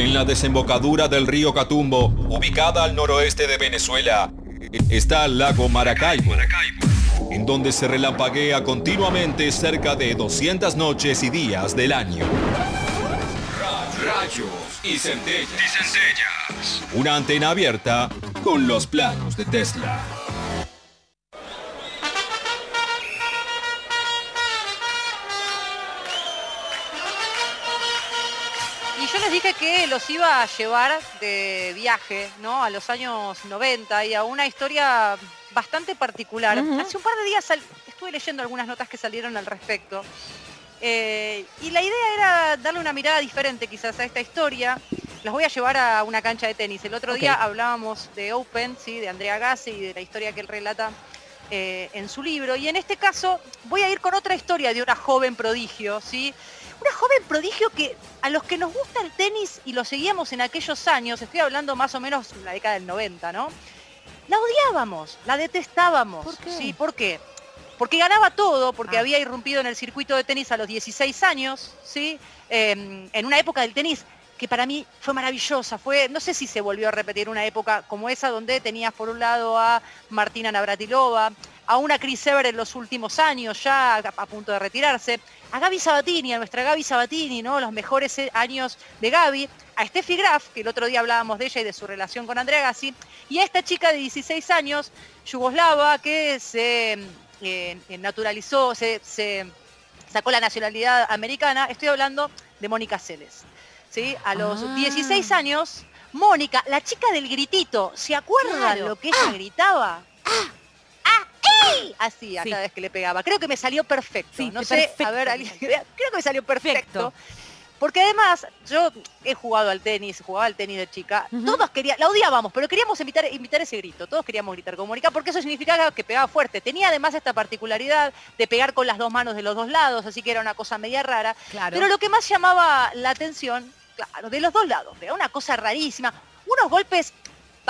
En la desembocadura del río Catumbo, ubicada al noroeste de Venezuela, está el lago Maracaibo, en donde se relampaguea continuamente cerca de 200 noches y días del año. Rayos y centellas. Una antena abierta con los planos de Tesla. Les dije que los iba a llevar de viaje, ¿no? A los años 90 y a una historia bastante particular. Hace un par de días estuve leyendo algunas notas que salieron al respecto. Eh, y la idea era darle una mirada diferente quizás a esta historia. Las voy a llevar a una cancha de tenis. El otro día hablábamos de Open, ¿sí? de Andrea Gassi y de la historia que él relata eh, en su libro. Y en este caso voy a ir con otra historia de una joven prodigio, ¿sí? Una joven prodigio que a los que nos gusta el tenis y lo seguíamos en aquellos años, estoy hablando más o menos en la década del 90, ¿no? La odiábamos, la detestábamos. ¿Por qué? ¿Sí? ¿Por qué? Porque ganaba todo, porque Ah. había irrumpido en el circuito de tenis a los 16 años, ¿sí? Eh, en una época del tenis que para mí fue maravillosa. Fue, no sé si se volvió a repetir una época como esa donde tenías por un lado a Martina Navratilova, a una Chris Ever en los últimos años, ya a, a punto de retirarse, a Gaby Sabatini, a nuestra Gaby Sabatini, ¿no? Los mejores eh, años de Gaby, a Steffi Graf, que el otro día hablábamos de ella y de su relación con Andrea Gassi, y a esta chica de 16 años, yugoslava, que se eh, naturalizó, se, se sacó la nacionalidad americana. Estoy hablando de Mónica Celes. ¿sí? A los Ah. 16 años, Mónica, la chica del gritito, ¿se acuerdan Claro. lo que ella gritaba? ¡Ah! Así, a Sí. cada vez que le pegaba. Creo que me salió perfecto. Sí, no sé, perfecto. a ver, alguien- creo que me salió perfecto. Perfecto. Porque además, yo he jugado al tenis, jugaba al tenis de chica, todos queríamos, la odiábamos, pero queríamos imitar, imitar ese grito, todos queríamos gritar como Mónica, porque eso significaba que pegaba fuerte. Tenía además esta particularidad de pegar con las dos manos de los dos lados, así que era una cosa media rara. Claro. Pero lo que más llamaba la atención, claro, de los dos lados, era una cosa rarísima, unos golpes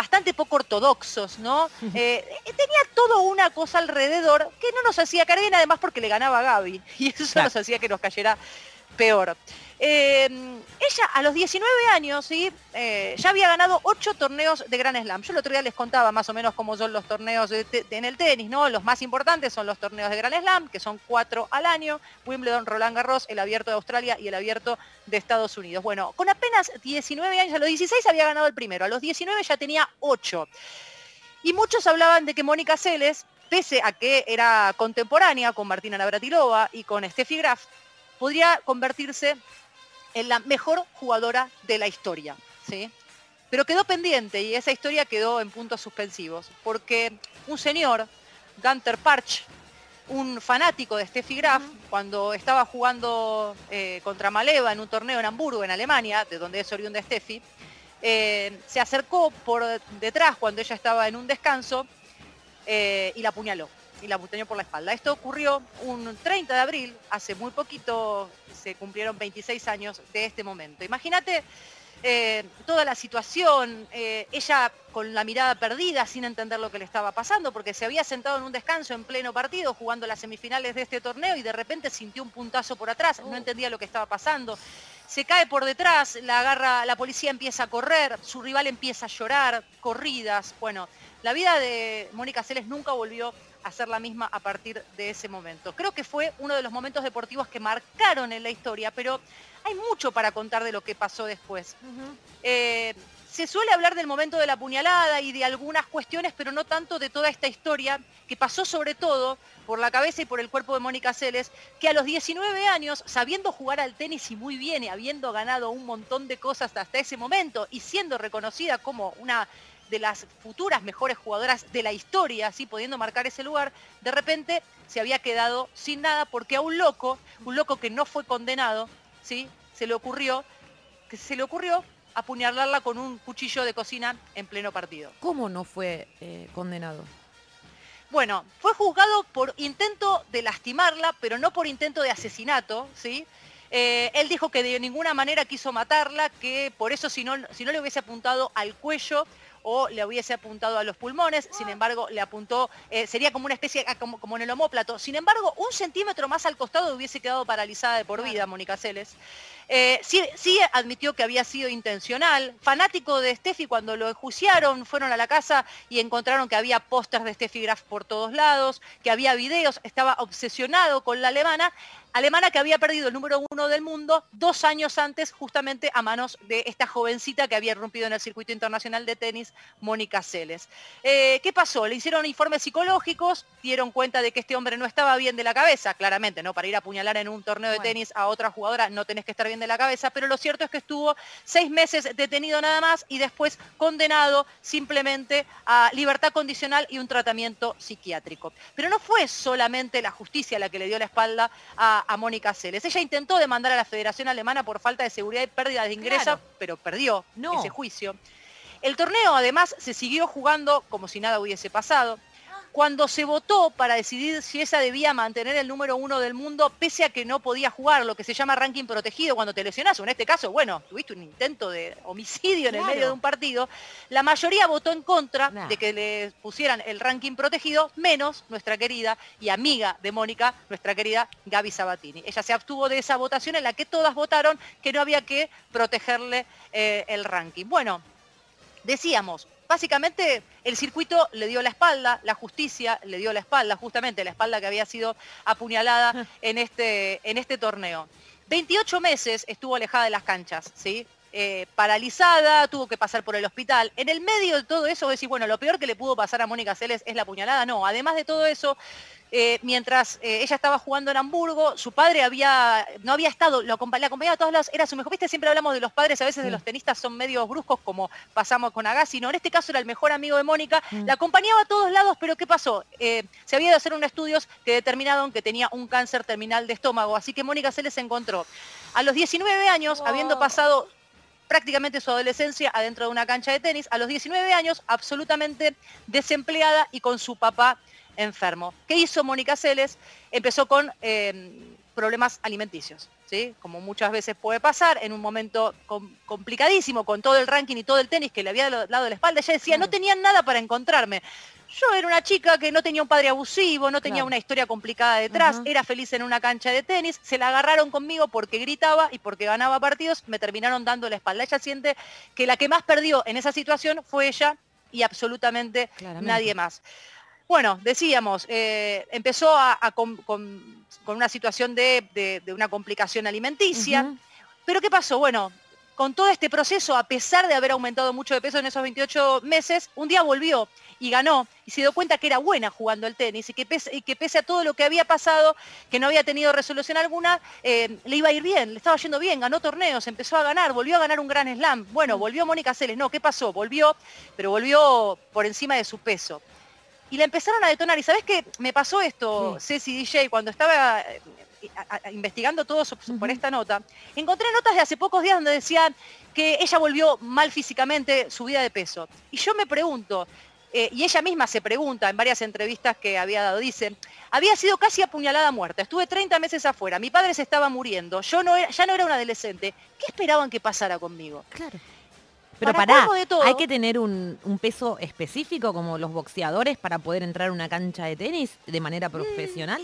bastante poco ortodoxos, ¿no? Eh, tenía todo una cosa alrededor que no nos hacía caer bien, además porque le ganaba a Gaby, y eso Claro. nos hacía que nos cayera peor. Eh, ella a los 19 años ¿sí? Eh, ya había ganado 8 torneos de Grand Slam. Yo el otro día les contaba más o menos cómo son los torneos en el tenis, ¿no? Los más importantes son los torneos de Grand Slam, que son 4 al año, Wimbledon, Roland Garros, el Abierto de Australia y el Abierto de Estados Unidos. Bueno, con apenas 19 años, a los 16 había ganado el primero, a los 19 ya tenía 8. Y muchos hablaban de que Mónica Celes, pese a que era contemporánea con Martina Navratilova y con Steffi Graf, podría convertirse en la mejor jugadora de la historia. ¿sí? Pero quedó pendiente y esa historia quedó en puntos suspensivos, porque un señor, Gunter Parch, un fanático de Steffi Graf, cuando estaba jugando eh, contra Maleva en un torneo en Hamburgo, en Alemania, de donde es oriunda Steffi, eh, se acercó por detrás cuando ella estaba en un descanso eh, y la apuñaló. Y la apuñaló por la espalda. Esto ocurrió un 30 de abril, hace muy poquito se cumplieron 26 años de este momento. Imagínate eh, toda la situación, eh, ella con la mirada perdida, sin entender lo que le estaba pasando, porque se había sentado en un descanso en pleno partido, jugando las semifinales de este torneo y de repente sintió un puntazo por atrás, no entendía lo que estaba pasando. Se cae por detrás, la agarra, la policía empieza a correr, su rival empieza a llorar, corridas. Bueno, la vida de Mónica Celes nunca volvió a ser la misma a partir de ese momento. Creo que fue uno de los momentos deportivos que marcaron en la historia, pero hay mucho para contar de lo que pasó después. Eh, se suele hablar del momento de la puñalada y de algunas cuestiones, pero no tanto de toda esta historia que pasó sobre todo por la cabeza y por el cuerpo de Mónica Celes, que a los 19 años, sabiendo jugar al tenis y muy bien y habiendo ganado un montón de cosas hasta ese momento y siendo reconocida como una de las futuras mejores jugadoras de la historia, así pudiendo marcar ese lugar, de repente se había quedado sin nada porque a un loco, un loco que no fue condenado, ¿sí? se le ocurrió, que se le ocurrió apuñalarla con un cuchillo de cocina en pleno partido. ¿Cómo no fue eh, condenado? Bueno, fue juzgado por intento de lastimarla, pero no por intento de asesinato, ¿sí? Eh, él dijo que de ninguna manera quiso matarla, que por eso si no, si no le hubiese apuntado al cuello o le hubiese apuntado a los pulmones, sin embargo le apuntó, eh, sería como una especie, ah, como, como en el homóplato, sin embargo un centímetro más al costado hubiese quedado paralizada de por vida Mónica Celes. Eh, sí, sí admitió que había sido intencional. Fanático de Steffi, cuando lo enjuiciaron, fueron a la casa y encontraron que había pósters de Steffi Graf por todos lados, que había videos, estaba obsesionado con la alemana alemana que había perdido el número uno del mundo dos años antes justamente a manos de esta jovencita que había rompido en el circuito internacional de tenis, Mónica Celes. Eh, ¿Qué pasó? Le hicieron informes psicológicos, dieron cuenta de que este hombre no estaba bien de la cabeza, claramente, ¿no? Para ir a apuñalar en un torneo de tenis a otra jugadora no tenés que estar bien de la cabeza, pero lo cierto es que estuvo seis meses detenido nada más y después condenado simplemente a libertad condicional y un tratamiento psiquiátrico. Pero no fue solamente la justicia la que le dio la espalda a a, Mónica Celes. Ella intentó demandar a la Federación Alemana por falta de seguridad y pérdida de ingresos, pero perdió ese juicio. El torneo además se siguió jugando como si nada hubiese pasado cuando se votó para decidir si esa debía mantener el número uno del mundo, pese a que no podía jugar, lo que se llama ranking protegido cuando te lesionás, o en este caso, bueno, tuviste un intento de homicidio en el medio de un partido, la mayoría votó en contra de que le pusieran el ranking protegido, menos nuestra querida y amiga de Mónica, nuestra querida Gaby Sabatini. Ella se abstuvo de esa votación en la que todas votaron que no había que protegerle eh, el ranking. Bueno, decíamos, básicamente el circuito le dio la espalda, la justicia le dio la espalda, justamente la espalda que había sido apuñalada en este, en este torneo. 28 meses estuvo alejada de las canchas, ¿sí? Eh, paralizada, tuvo que pasar por el hospital. En el medio de todo eso, decir, bueno, lo peor que le pudo pasar a Mónica Celes es la puñalada. No, además de todo eso, eh, mientras eh, ella estaba jugando en Hamburgo, su padre había, no había estado, lo, la acompañaba a todos lados, era su mejor, viste, siempre hablamos de los padres, a veces de los tenistas son medios bruscos, como pasamos con Agassi, no, en este caso era el mejor amigo de Mónica, mm. la acompañaba a todos lados, pero ¿qué pasó? se había de hacer unos estudios que determinaron que tenía un cáncer terminal de estómago, así que Mónica se les encontró. A los 19 años, habiendo pasado prácticamente su adolescencia adentro de una cancha de tenis, a los 19 años absolutamente desempleada y con su papá enfermo. ¿Qué hizo Mónica Celes? Empezó con em, problemas alimenticios, ¿sí? como muchas veces puede pasar, en un momento complicadísimo con todo el ranking y todo el tenis que le había dado de la espalda, ella decía, no tenían nada para encontrarme. Yo era una chica que no tenía un padre abusivo, no tenía una historia complicada detrás, era feliz en una cancha de tenis, se la agarraron conmigo porque gritaba y porque ganaba partidos, me terminaron dando la espalda. Ella siente que la que más perdió en esa situación fue ella y absolutamente nadie más. Bueno, decíamos, eh, empezó con, una situación de, una complicación alimenticia, pero ¿qué pasó? Bueno, con todo este proceso, a pesar de haber aumentado mucho de peso en esos 28 meses, un día volvió y ganó y se dio cuenta que era buena jugando el tenis y que pese, a todo lo que había pasado, que no había tenido resolución alguna, eh, le iba a ir bien, le estaba yendo bien, ganó torneos, empezó a ganar, volvió a ganar un gran slam. Bueno, volvió Mónica Celes, no, ¿qué pasó? Volvió, pero volvió por encima de su peso. Y le empezaron a detonar. ¿Y sabes qué? Me pasó esto, Ceci DJ, cuando estaba investigando todo por esta nota, encontré notas de hace pocos días donde decían que ella volvió mal físicamente, subida de peso. Y yo me pregunto, eh, y ella misma se pregunta en varias entrevistas que había dado, dice, había sido casi apuñalada muerta, estuve 30 meses afuera, mi padre se estaba muriendo, yo no ya no era un adolescente, ¿qué esperaban que pasara conmigo? Claro. Pero para ¿hay que tener un, peso específico como los boxeadores para poder entrar a una cancha de tenis de manera mm, profesional?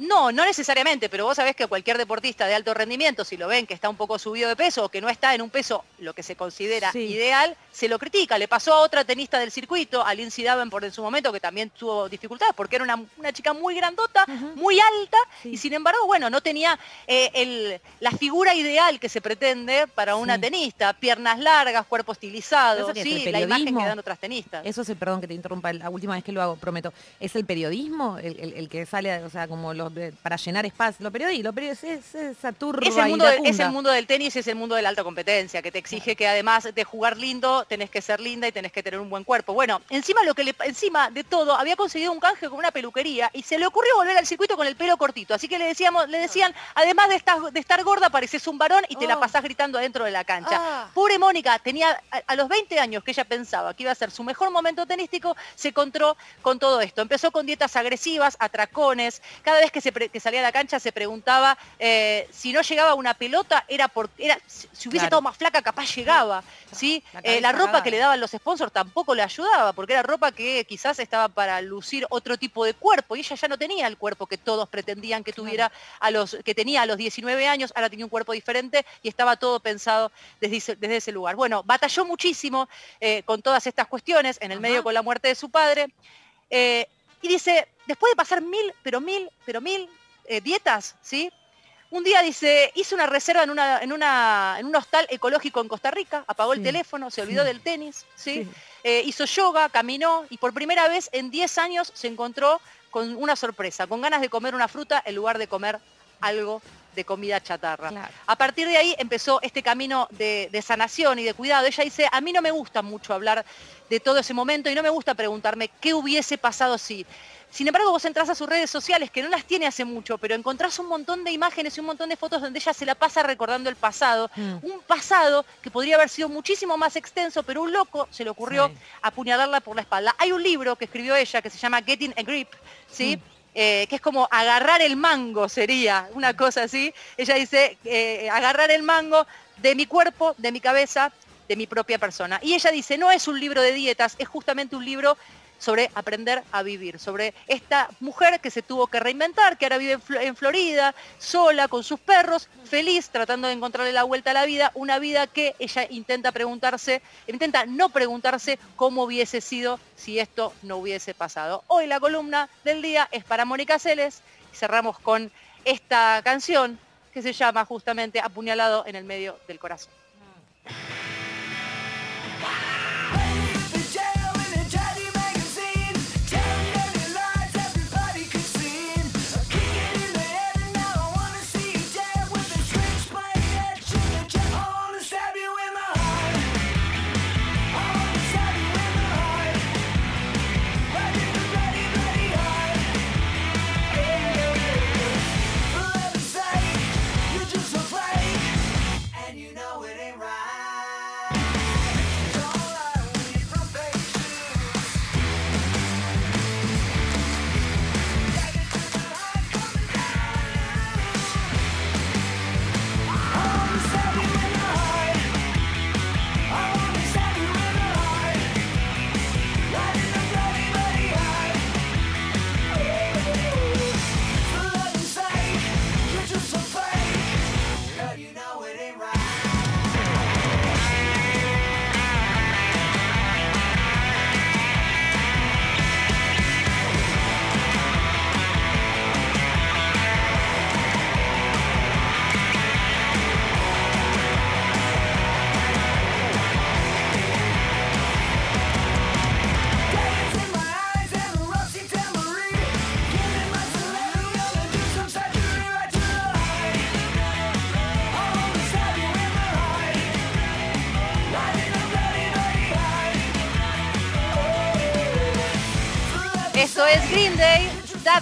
No, no necesariamente, pero vos sabés que cualquier deportista de alto rendimiento, si lo ven que está un poco subido de peso o que no está en un peso lo que se considera ideal, se lo critica. Le pasó a otra tenista del circuito, a Lindsay Davenport en su momento, que también tuvo dificultades porque era una, chica muy grandota, muy alta, y sin embargo, bueno, no tenía eh, la figura ideal que se pretende para una tenista. Piernas largas, cuerpo estilizado, sí, la imagen que dan otras tenistas. Eso es el, perdón que te interrumpa, la última vez que lo hago, prometo. ¿Es el periodismo el, el que sale, o sea, como los para llenar espacio. Lo periodismo, lo periodismo es, esa turba es el, mundo es el mundo del tenis, es el mundo de la alta competencia, que te exige que además de jugar lindo, tenés que ser linda y tenés que tener un buen cuerpo. Bueno, encima lo que le, encima de todo, había conseguido un canje con una peluquería y se le ocurrió volver al circuito con el pelo cortito. Así que le decíamos, le decían, además de estar, de estar gorda, pareces un varón y te la oh. pasás gritando adentro de la cancha. Ah. Pobre Mónica, tenía a, los 20 años que ella pensaba que iba a ser su mejor momento tenístico, se encontró con todo esto. Empezó con dietas agresivas, atracones, cada vez que que, salía a la cancha se preguntaba eh, si no llegaba una pelota, era porque era, si hubiese estado más flaca, capaz llegaba. ¿sí? La, eh, la ropa que le daban los sponsors tampoco le ayudaba, porque era ropa que quizás estaba para lucir otro tipo de cuerpo, y ella ya no tenía el cuerpo que todos pretendían que tuviera a los, que tenía a los 19 años, ahora tenía un cuerpo diferente y estaba todo pensado desde, desde ese lugar. Bueno, batalló muchísimo eh, con todas estas cuestiones, en el medio con la muerte de su padre. Y dice, después de pasar mil, pero mil, pero mil eh, dietas, ¿sí? Un día dice, hizo una reserva en, una, en, una, en un hostal ecológico en Costa Rica, apagó el teléfono, se olvidó del tenis, ¿sí? Eh, hizo yoga, caminó y por primera vez en 10 años se encontró con una sorpresa, con ganas de comer una fruta en lugar de comer algo de comida chatarra. A partir de ahí empezó este camino de, de, sanación y de cuidado. Ella dice, a mí no me gusta mucho hablar de todo ese momento y no me gusta preguntarme qué hubiese pasado si. Sin embargo, vos entras a sus redes sociales, que no las tiene hace mucho, pero encontrás un montón de imágenes y un montón de fotos donde ella se la pasa recordando el pasado. Mm. Un pasado que podría haber sido muchísimo más extenso, pero un loco se le ocurrió apuñalarla por la espalda. Hay un libro que escribió ella que se llama Getting a Grip, ¿sí? Mm. Eh, que es como agarrar el mango, sería una cosa así. Ella dice, eh, agarrar el mango de mi cuerpo, de mi cabeza, de mi propia persona. Y ella dice, no es un libro de dietas, es justamente un libro sobre aprender a vivir, sobre esta mujer que se tuvo que reinventar, que ahora vive en Florida, sola, con sus perros, feliz, tratando de encontrarle la vuelta a la vida, una vida que ella intenta preguntarse, intenta no preguntarse cómo hubiese sido si esto no hubiese pasado. Hoy la columna del día es para Mónica Celes cerramos con esta canción que se llama justamente Apuñalado en el medio del corazón.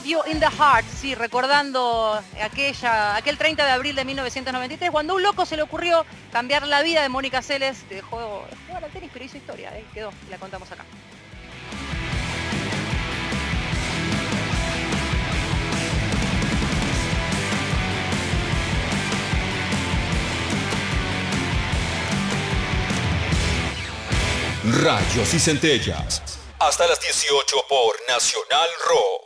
You in the Heart, sí, recordando aquella, aquel 30 de abril de 1993, cuando un loco se le ocurrió cambiar la vida de Mónica Celes, dejó de jugar al tenis, pero hizo historia, ¿eh? quedó, la contamos acá. Rayos y centellas hasta las 18 por Nacional Rock.